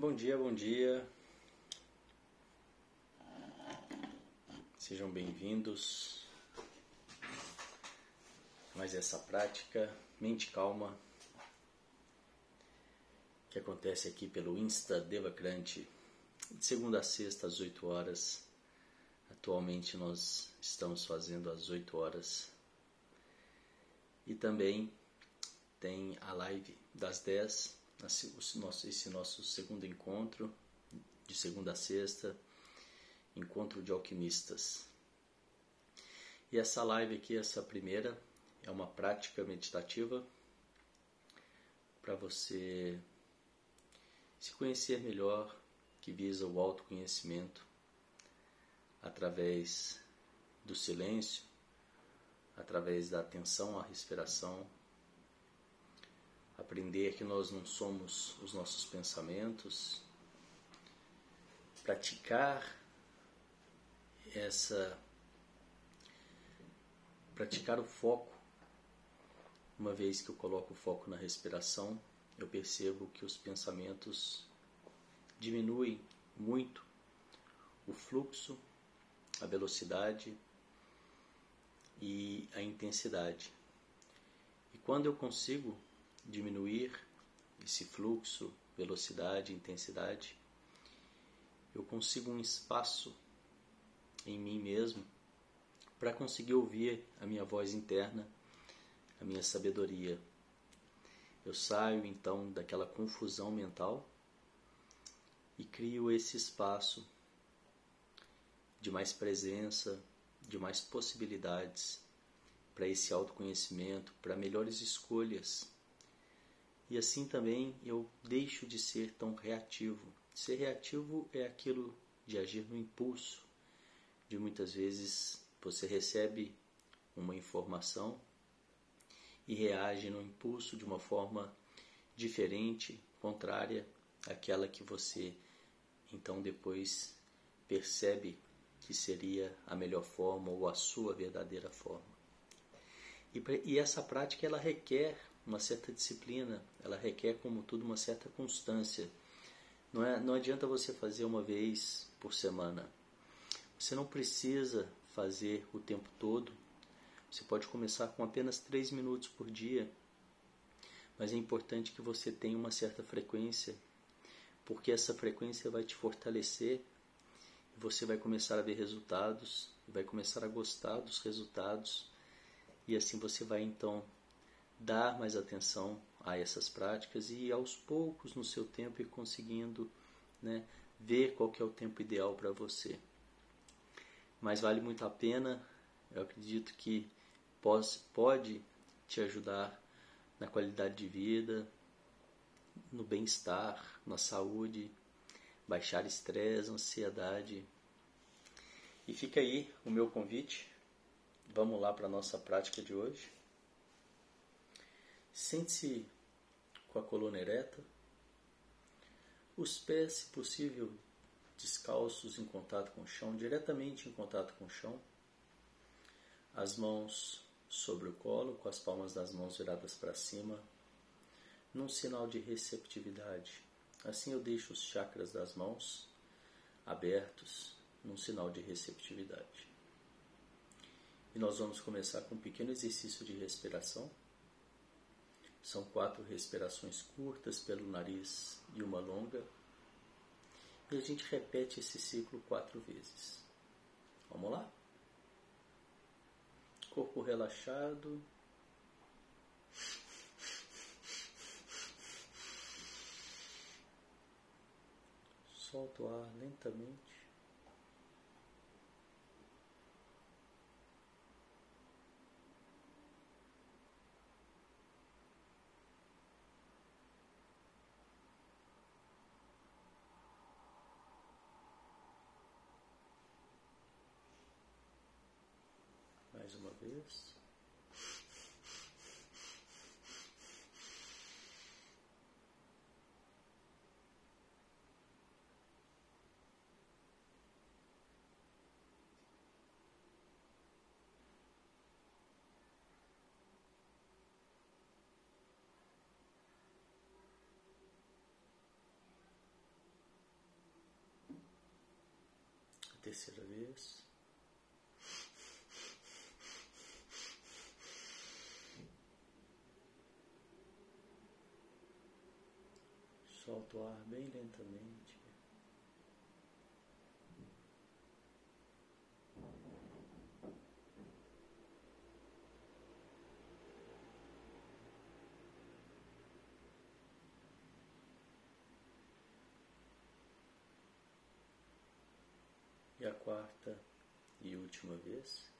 Bom dia, bom dia. Sejam bem-vindos mais essa prática Mente Calma que acontece aqui pelo Insta Devacrante de segunda a sexta às 8 horas. Atualmente nós estamos fazendo às 8 horas. E também tem a live das 10 esse nosso segundo encontro, de segunda a sexta, encontro de alquimistas. E essa live aqui, essa primeira, é uma prática meditativa para você se conhecer melhor, que visa o autoconhecimento através do silêncio, através da atenção à respiração aprender que nós não somos os nossos pensamentos, praticar essa praticar o foco. Uma vez que eu coloco o foco na respiração, eu percebo que os pensamentos diminuem muito o fluxo, a velocidade e a intensidade. E quando eu consigo diminuir esse fluxo, velocidade, intensidade, eu consigo um espaço em mim mesmo para conseguir ouvir a minha voz interna, a minha sabedoria. Eu saio então daquela confusão mental e crio esse espaço de mais presença, de mais possibilidades para esse autoconhecimento, para melhores escolhas e assim também eu deixo de ser tão reativo. Ser reativo é aquilo de agir no impulso, de muitas vezes você recebe uma informação e reage no impulso de uma forma diferente, contrária àquela que você então depois percebe que seria a melhor forma ou a sua verdadeira forma. E, e essa prática ela requer uma certa disciplina, ela requer, como tudo, uma certa constância. Não, é, não adianta você fazer uma vez por semana. Você não precisa fazer o tempo todo. Você pode começar com apenas três minutos por dia. Mas é importante que você tenha uma certa frequência, porque essa frequência vai te fortalecer e você vai começar a ver resultados, vai começar a gostar dos resultados e assim você vai então dar mais atenção a essas práticas e aos poucos no seu tempo ir conseguindo né, ver qual que é o tempo ideal para você. Mas vale muito a pena, eu acredito que pode, te ajudar na qualidade de vida, no bem-estar, na saúde, baixar estresse, ansiedade. E fica aí o meu convite. Vamos lá para a nossa prática de hoje. Sente-se com a coluna ereta, os pés, se possível, descalços em contato com o chão, diretamente em contato com o chão, as mãos sobre o colo, com as palmas das mãos viradas para cima, num sinal de receptividade. Assim eu deixo os chakras das mãos abertos, num sinal de receptividade. E nós vamos começar com um pequeno exercício de respiração. São quatro respirações curtas pelo nariz e uma longa. E a gente repete esse ciclo quatro vezes. Vamos lá? Corpo relaxado. Solta o ar lentamente. Terceira vez. Solta o ar bem lentamente. E a quarta e última vez.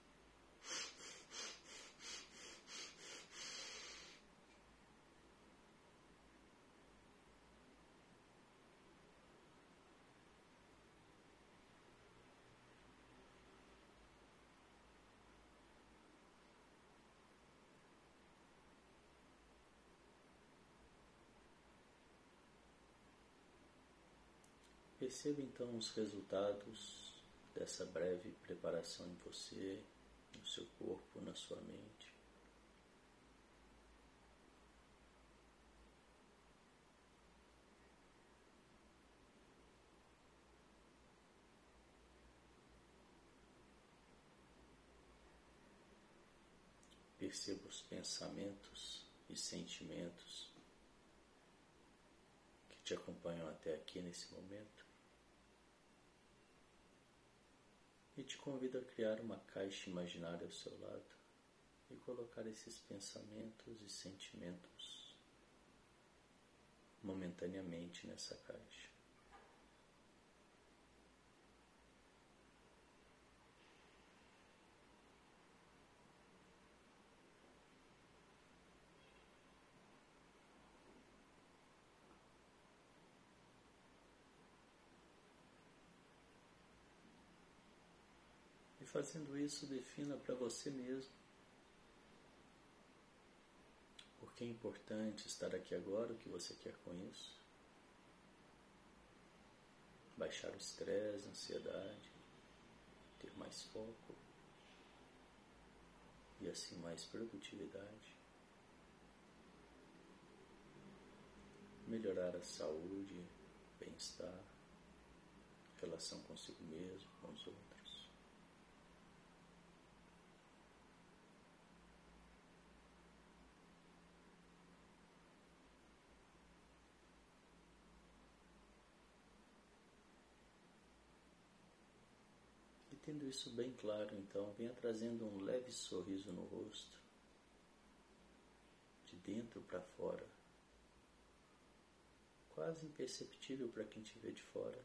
Perceba então os resultados dessa breve preparação em você, no seu corpo, na sua mente. Perceba os pensamentos e sentimentos que te acompanham até aqui nesse momento. E te convido a criar uma caixa imaginária ao seu lado e colocar esses pensamentos e sentimentos momentaneamente nessa caixa. Fazendo isso, defina para você mesmo por que é importante estar aqui agora, o que você quer com isso. Baixar o estresse, a ansiedade, ter mais foco e assim mais produtividade. Melhorar a saúde, bem-estar, relação consigo mesmo, com os outros. Tendo isso bem claro, então, venha trazendo um leve sorriso no rosto, de dentro para fora, quase imperceptível para quem te vê de fora.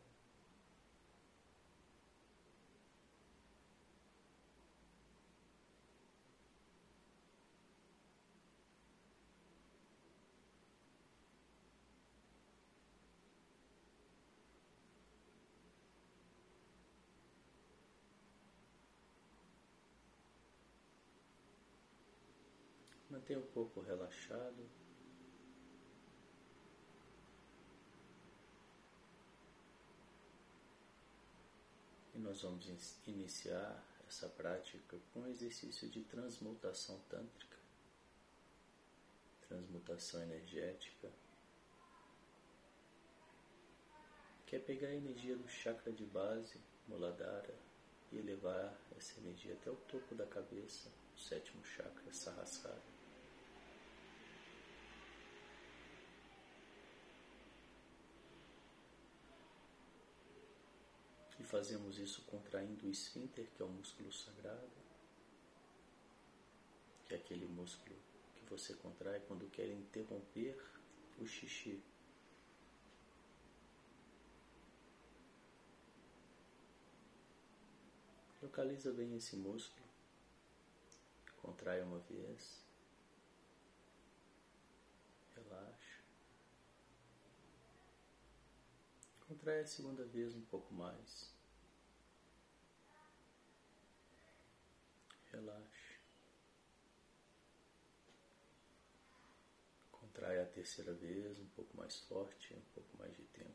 Mantenha o corpo relaxado. E nós vamos iniciar essa prática com um exercício de transmutação tântrica, transmutação energética, que é pegar a energia do chakra de base, Muladhara, e elevar essa energia até o topo da cabeça, o sétimo chakra, Sahasrara. Fazemos isso contraindo o esfíncter, que é o músculo sagrado, que é aquele músculo que você contrai quando quer interromper o xixi. Localiza bem esse músculo, contrai uma vez, contrai a segunda vez um pouco mais. relaxe. Contrai a terceira vez, um pouco mais forte, um pouco mais de tempo.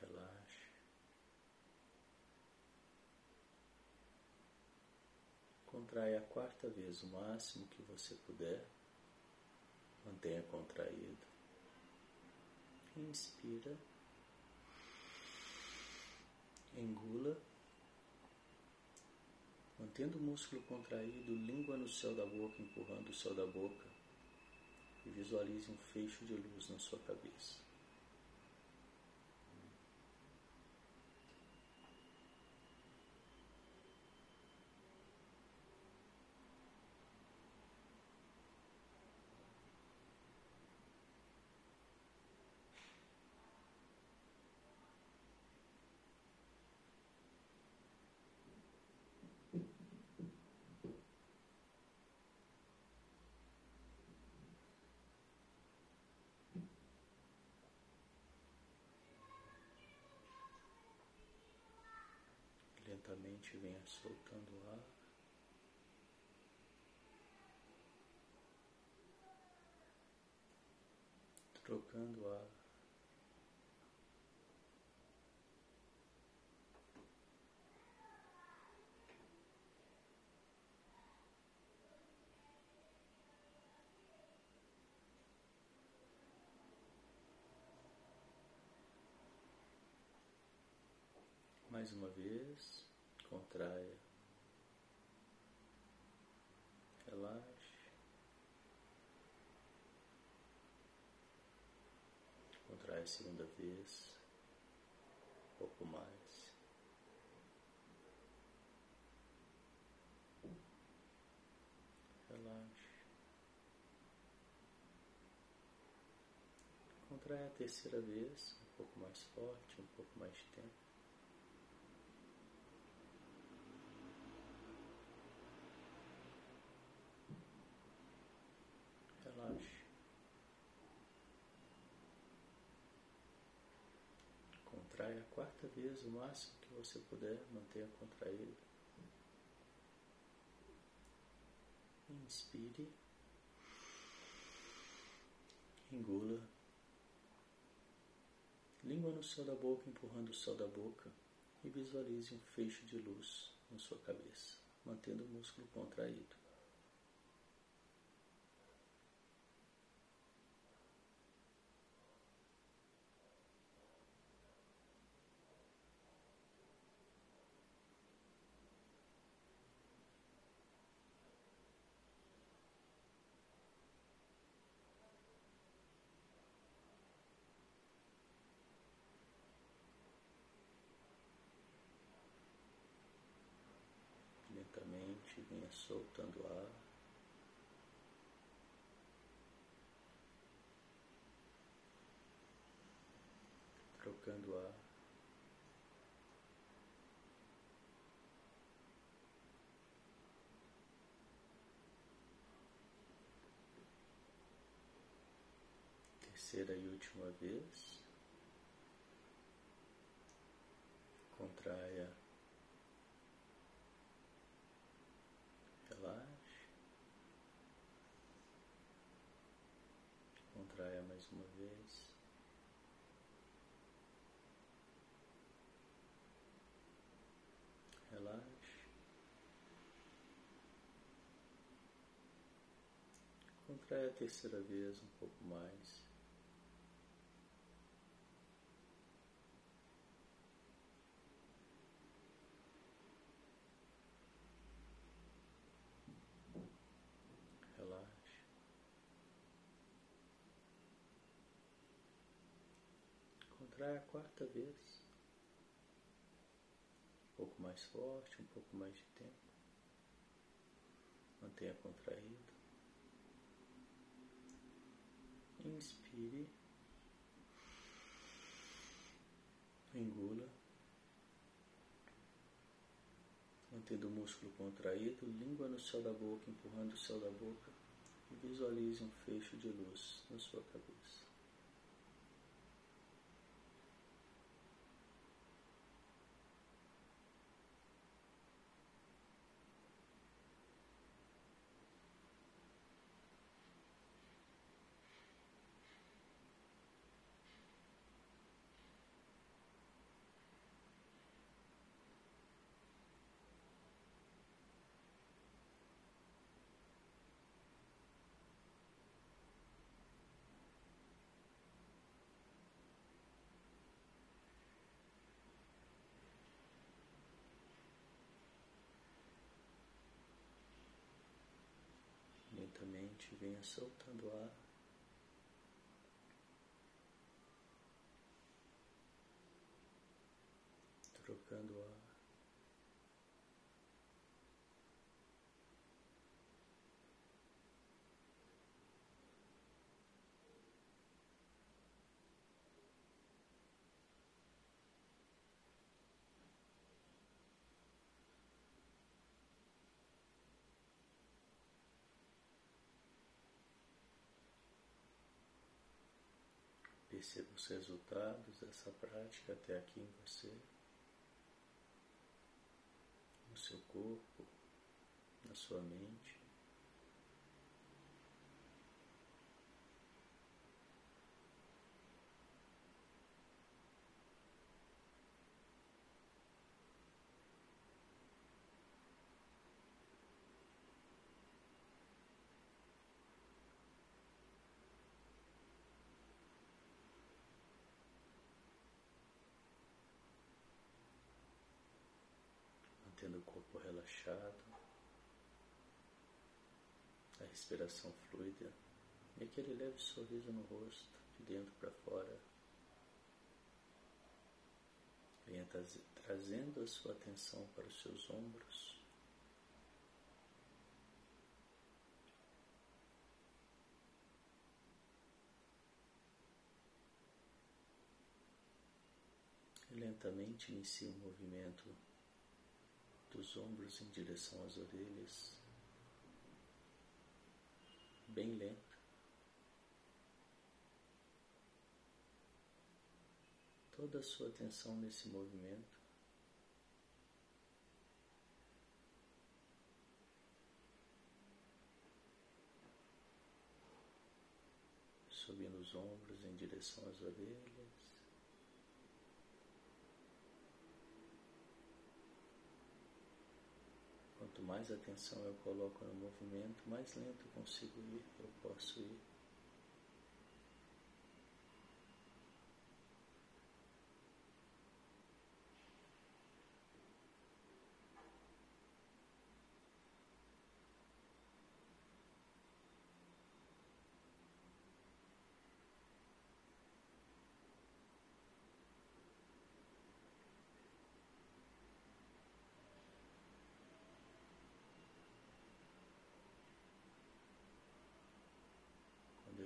Relaxe. Contrai a quarta vez, o máximo que você puder. Mantenha contraído. Inspira. Engula. Mantendo o músculo contraído, língua no céu da boca, empurrando o céu da boca. E visualize um fecho de luz na sua cabeça. Lentamente venha soltando o ar. Trocando o ar. mais uma vez contraia, relaxe, contrai a segunda vez, um pouco mais. Relaxe. Contrai a terceira vez, um pouco mais forte, um pouco mais de tempo. Contrai a quarta vez, o máximo que você puder, mantenha contraído. Inspire. Engula. Língua no céu da boca, empurrando o céu da boca. E visualize um feixe de luz na sua cabeça, mantendo o músculo contraído. lentamente, venha soltando ar. Trocando ar. Terceira e última vez. Contraia Contraia mais uma vez. Relaxe. Contrai a terceira vez um pouco mais. Contrai a quarta vez. Um pouco mais forte, um pouco mais de tempo. Mantenha contraído. Inspire. Engula. Mantendo o músculo contraído, língua no céu da boca, empurrando o céu da boca. E visualize um fecho de luz na sua cabeça. Mente, venha soltando o ar. Trocando o ar. Perceba os resultados dessa prática até aqui em você, no seu corpo, na sua mente. mantendo o corpo relaxado, a respiração fluida e aquele leve sorriso no rosto, de dentro para fora. Venha trazendo a sua atenção para os seus ombros. E lentamente inicie o movimento dos ombros em direção às orelhas, bem lento. Toda a sua atenção nesse movimento. Subindo os ombros em direção às orelhas. Mais atenção eu coloco no movimento, mais lento eu consigo ir, eu posso ir.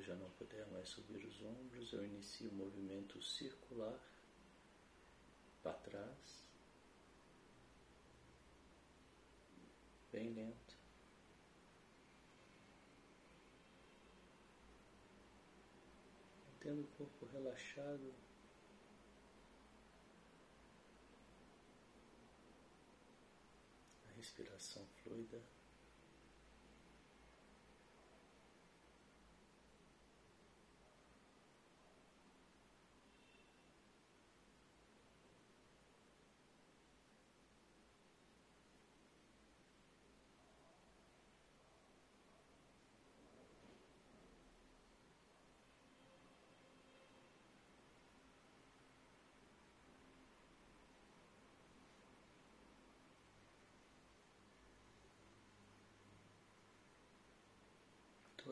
já não puder mais subir os ombros, eu inicio o movimento circular para trás, bem lento. Mantendo o corpo relaxado. A respiração fluida.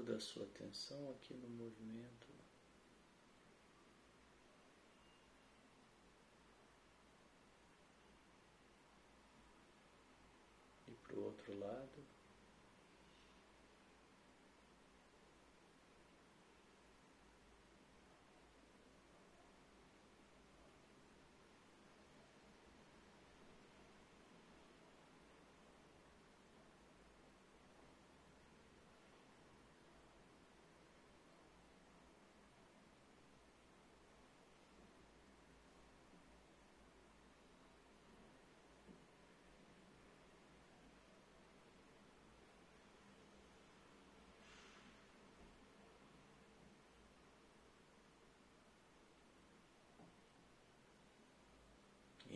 Toda a sua atenção aqui no movimento. E para o outro lado.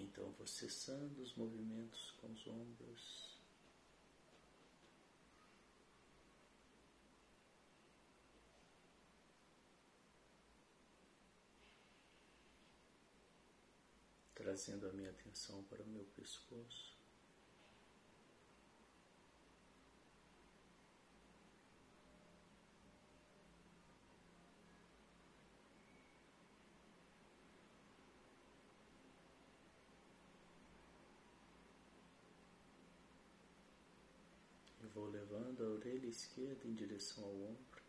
Então vou cessando os movimentos com os ombros. Trazendo a minha atenção para o meu pescoço. Vou levando a orelha esquerda em direção ao ombro.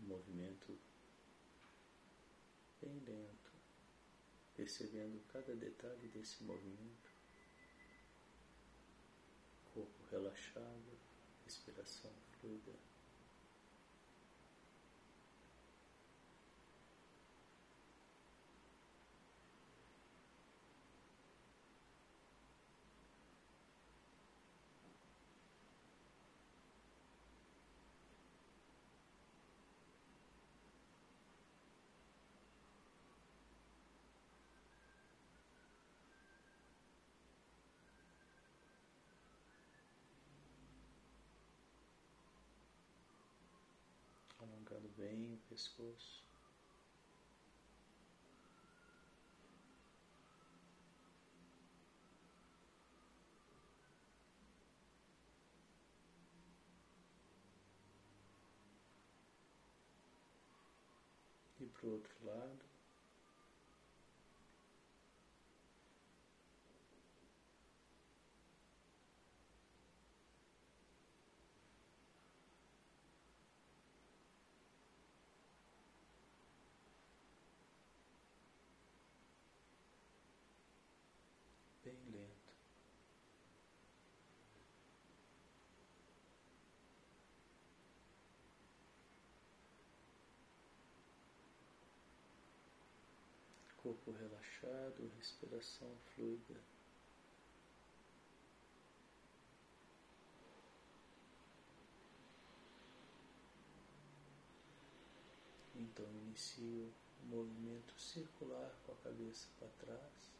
Um movimento bem lento, percebendo cada detalhe desse movimento. Corpo relaxado, respiração fluida. Bem o pescoço. E para o outro lado. Corpo relaxado, respiração fluida. Então inicio o movimento circular com a cabeça para trás.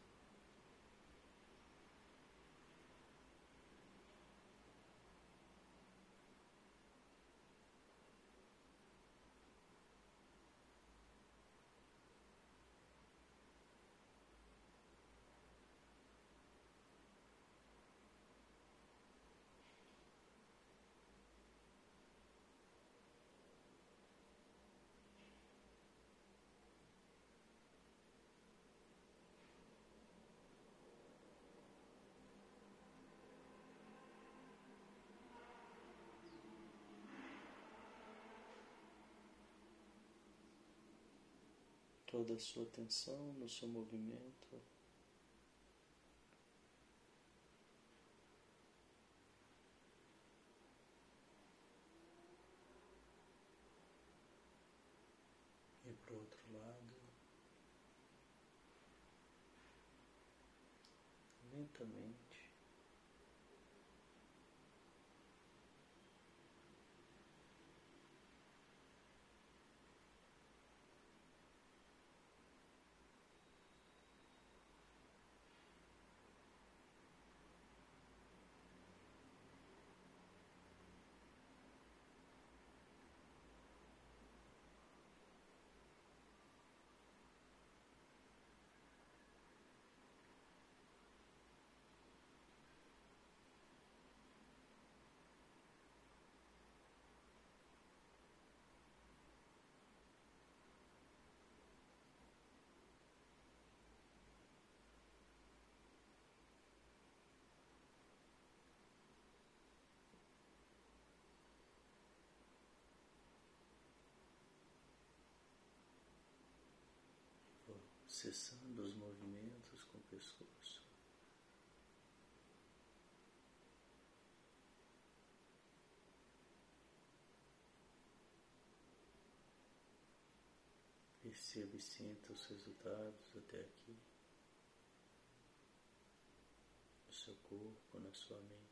Toda a sua atenção no seu movimento. E para o outro lado, lentamente. Cessando os movimentos com o pescoço. Perceba e sinta os resultados até aqui, no seu corpo, na sua mente.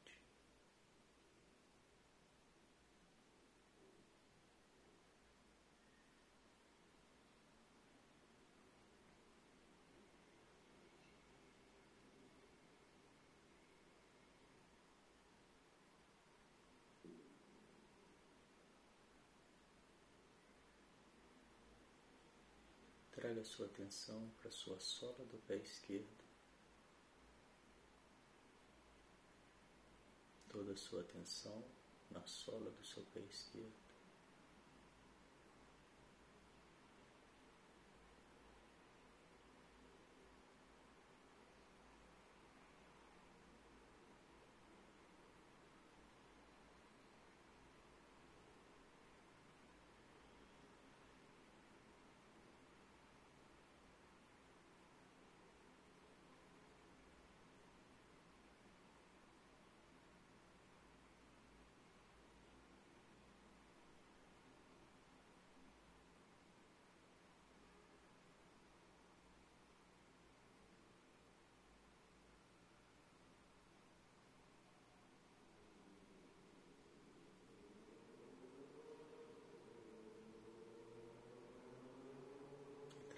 Traga sua atenção para sua sola do pé esquerdo. Toda a sua atenção na sola do seu pé esquerdo.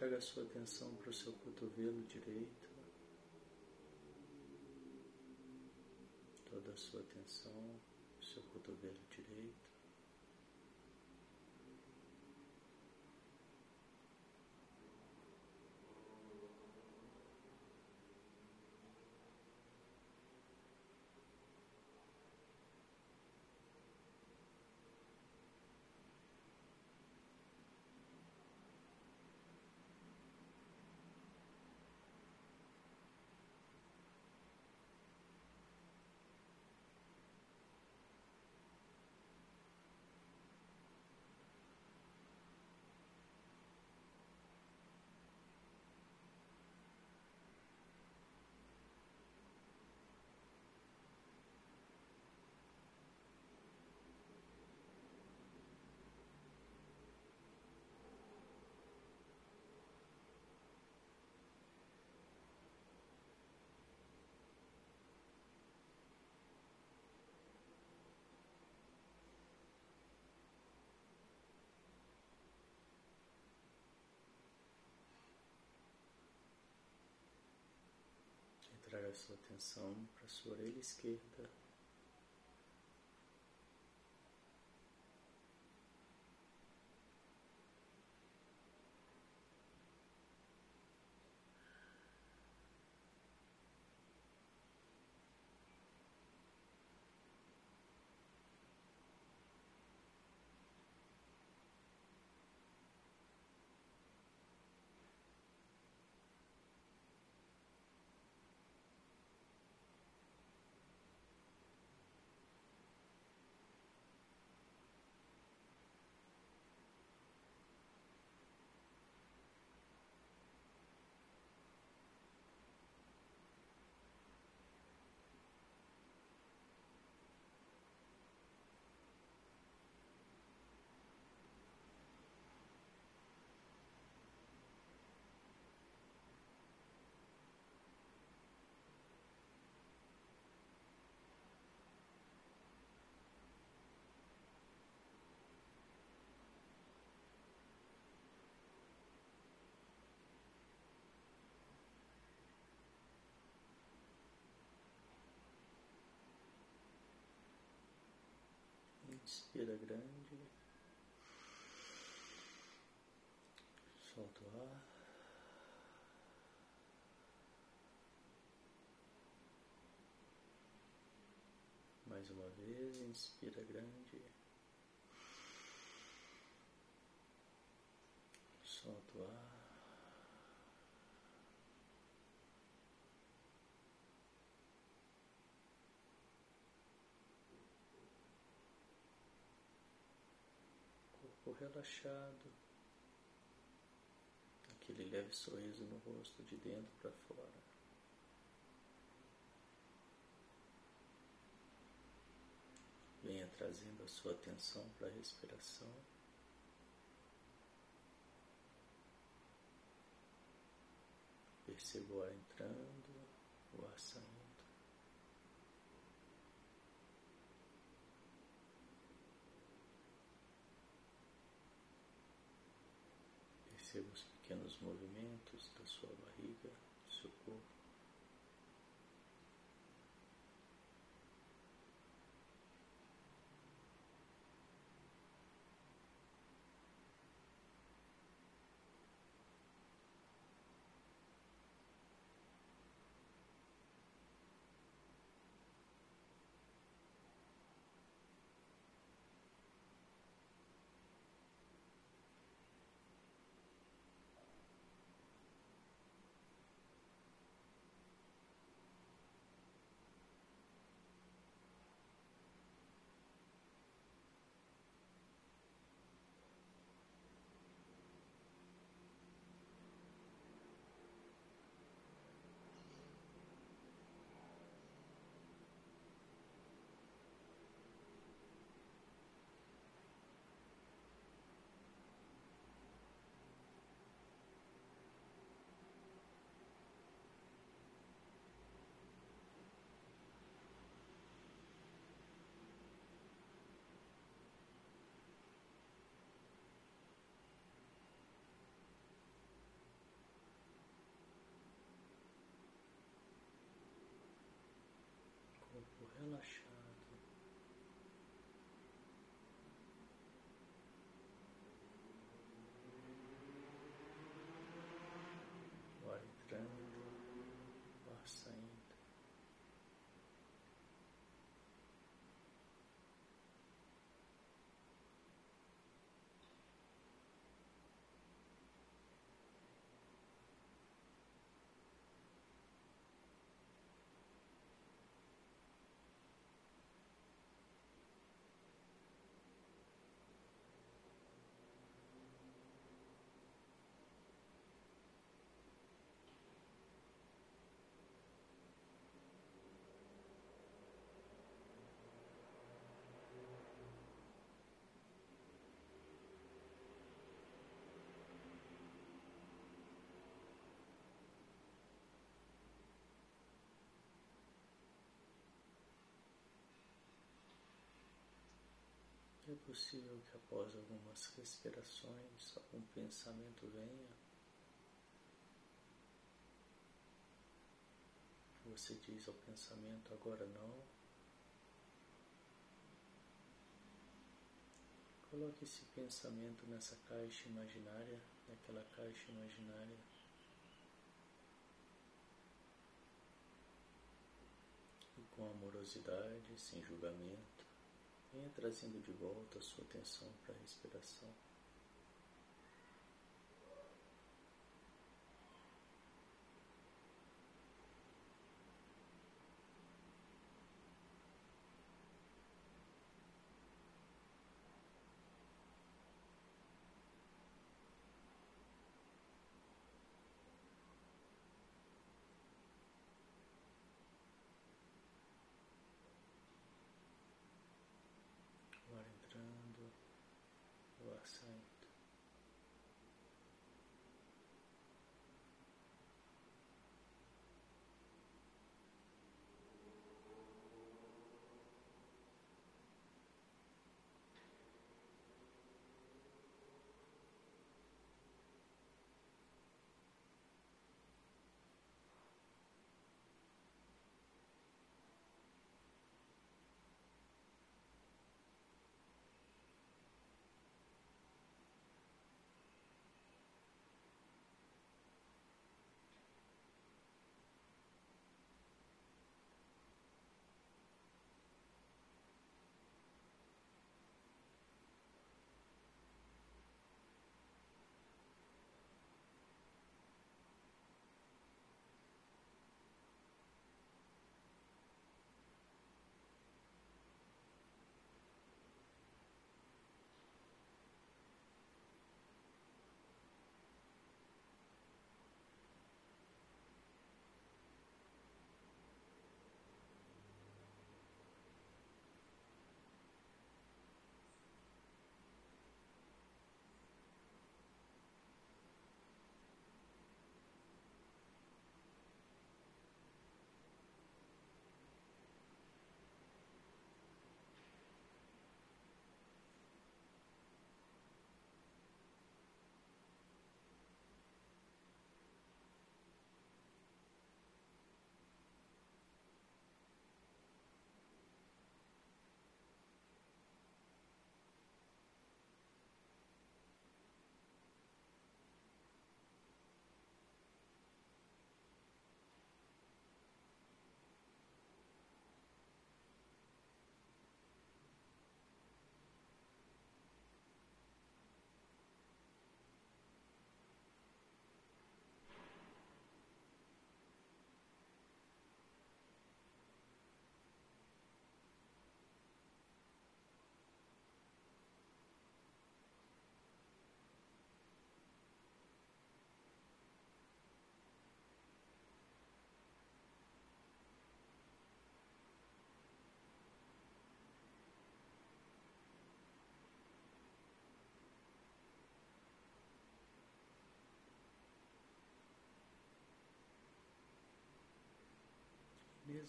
Traga a sua atenção para o seu cotovelo direito. Toda a sua atenção, seu cotovelo direito. Traga sua atenção para sua orelha esquerda. Inspira grande. Solta o ar. Mais uma vez, inspira grande. Solta o ar. Relaxado, aquele leve sorriso no rosto de dentro para fora. Venha trazendo a sua atenção para a respiração. Perceba o ar entrando, o ar saindo. Perceba os pequenos movimentos da sua barriga, do seu corpo. Relaxado. O ar entrando, o ar saindo. É possível que após algumas respirações, algum pensamento venha. Você diz ao pensamento agora não. Coloque esse pensamento nessa caixa imaginária, naquela caixa imaginária. E com amorosidade, sem julgamento, Venha trazendo de volta a sua atenção para a respiração.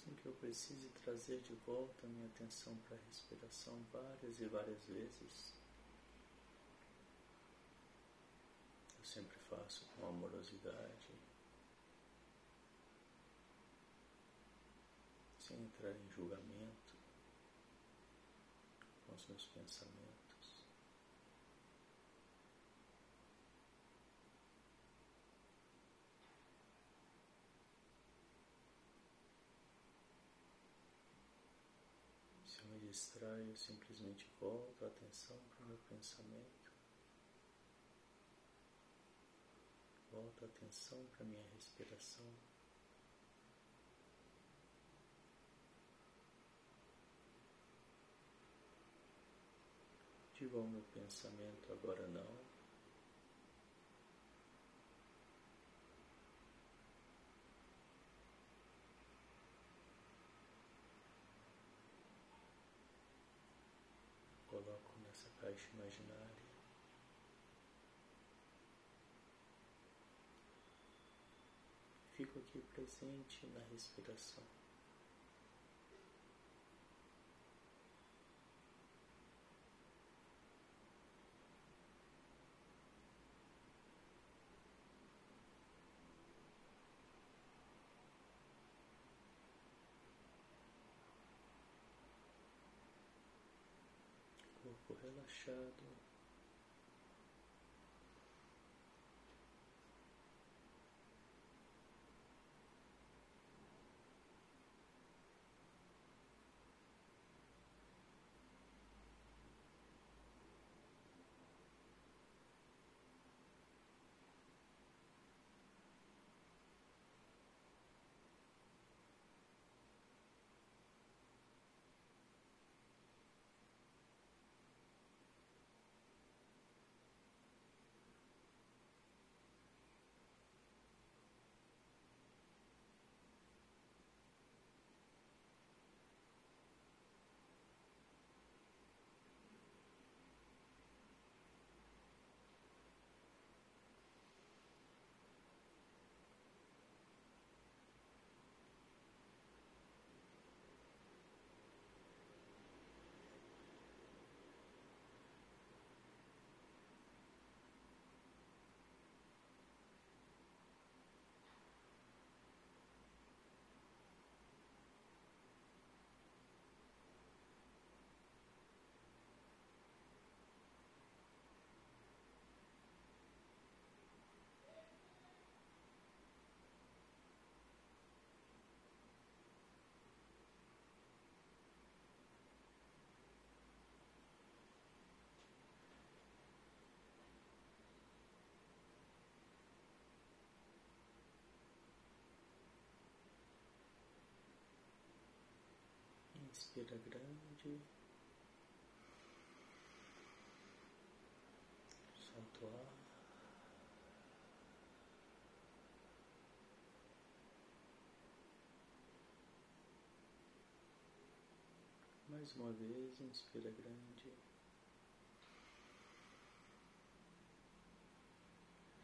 Mesmo que eu precise trazer de volta minha atenção para a respiração várias e várias vezes, eu sempre faço com amorosidade, sem entrar em julgamento com os meus pensamentos. Se eu me distraio, simplesmente volto a atenção para o meu pensamento. Volto a atenção para a minha respiração. Digo ao meu pensamento agora não. Coloco caixa imaginária fico aqui presente na respiração. Corpo relaxado. Inspira grande. Solta o ar. Mais uma vez, inspira grande.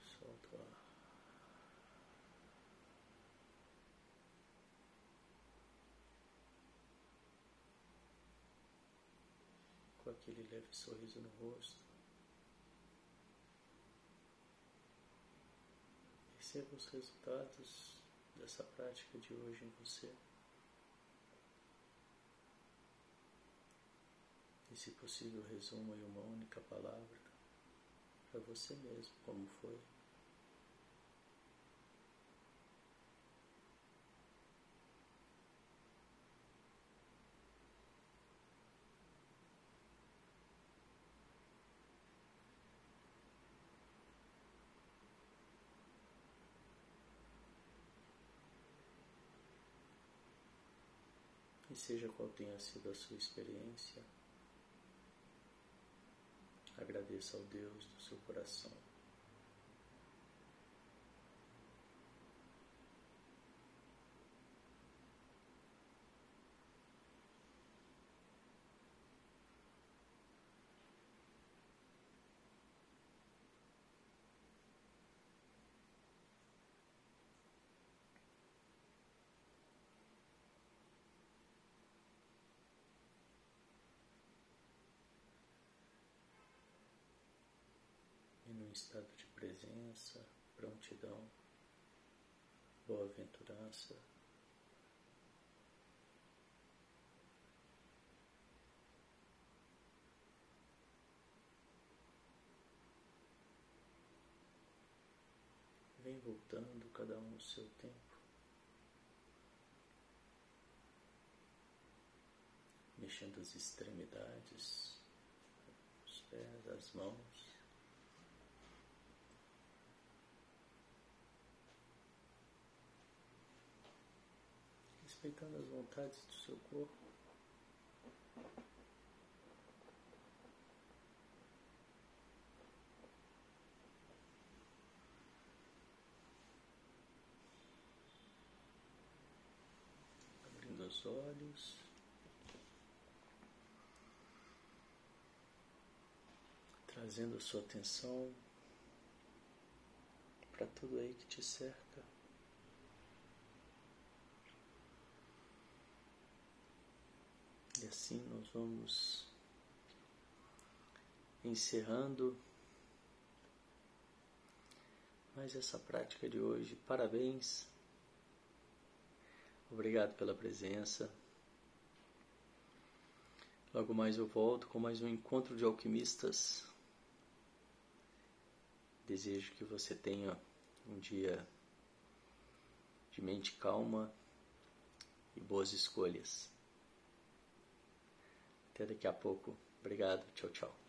Solta o ar. com aquele leve sorriso no rosto. Perceba os resultados dessa prática de hoje em você. E, se possível, resuma em uma única palavra para você mesmo como foi. Seja qual tenha sido a sua experiência, agradeça ao Deus do seu coração. estado de presença, prontidão, boa-aventurança. Vem voltando, cada um no seu tempo. mexendo as extremidades, os pés, as mãos. Respeitando as vontades do seu corpo. os olhos. Trazendo sua atenção para tudo aí que te cerca. E assim nós vamos encerrando mais essa prática de hoje. Parabéns Obrigado pela presença. Logo mais eu volto com mais um encontro de alquimistas. Desejo que você tenha um dia de mente calma e boas escolhas. Até daqui a pouco. Obrigado. Tchau, tchau.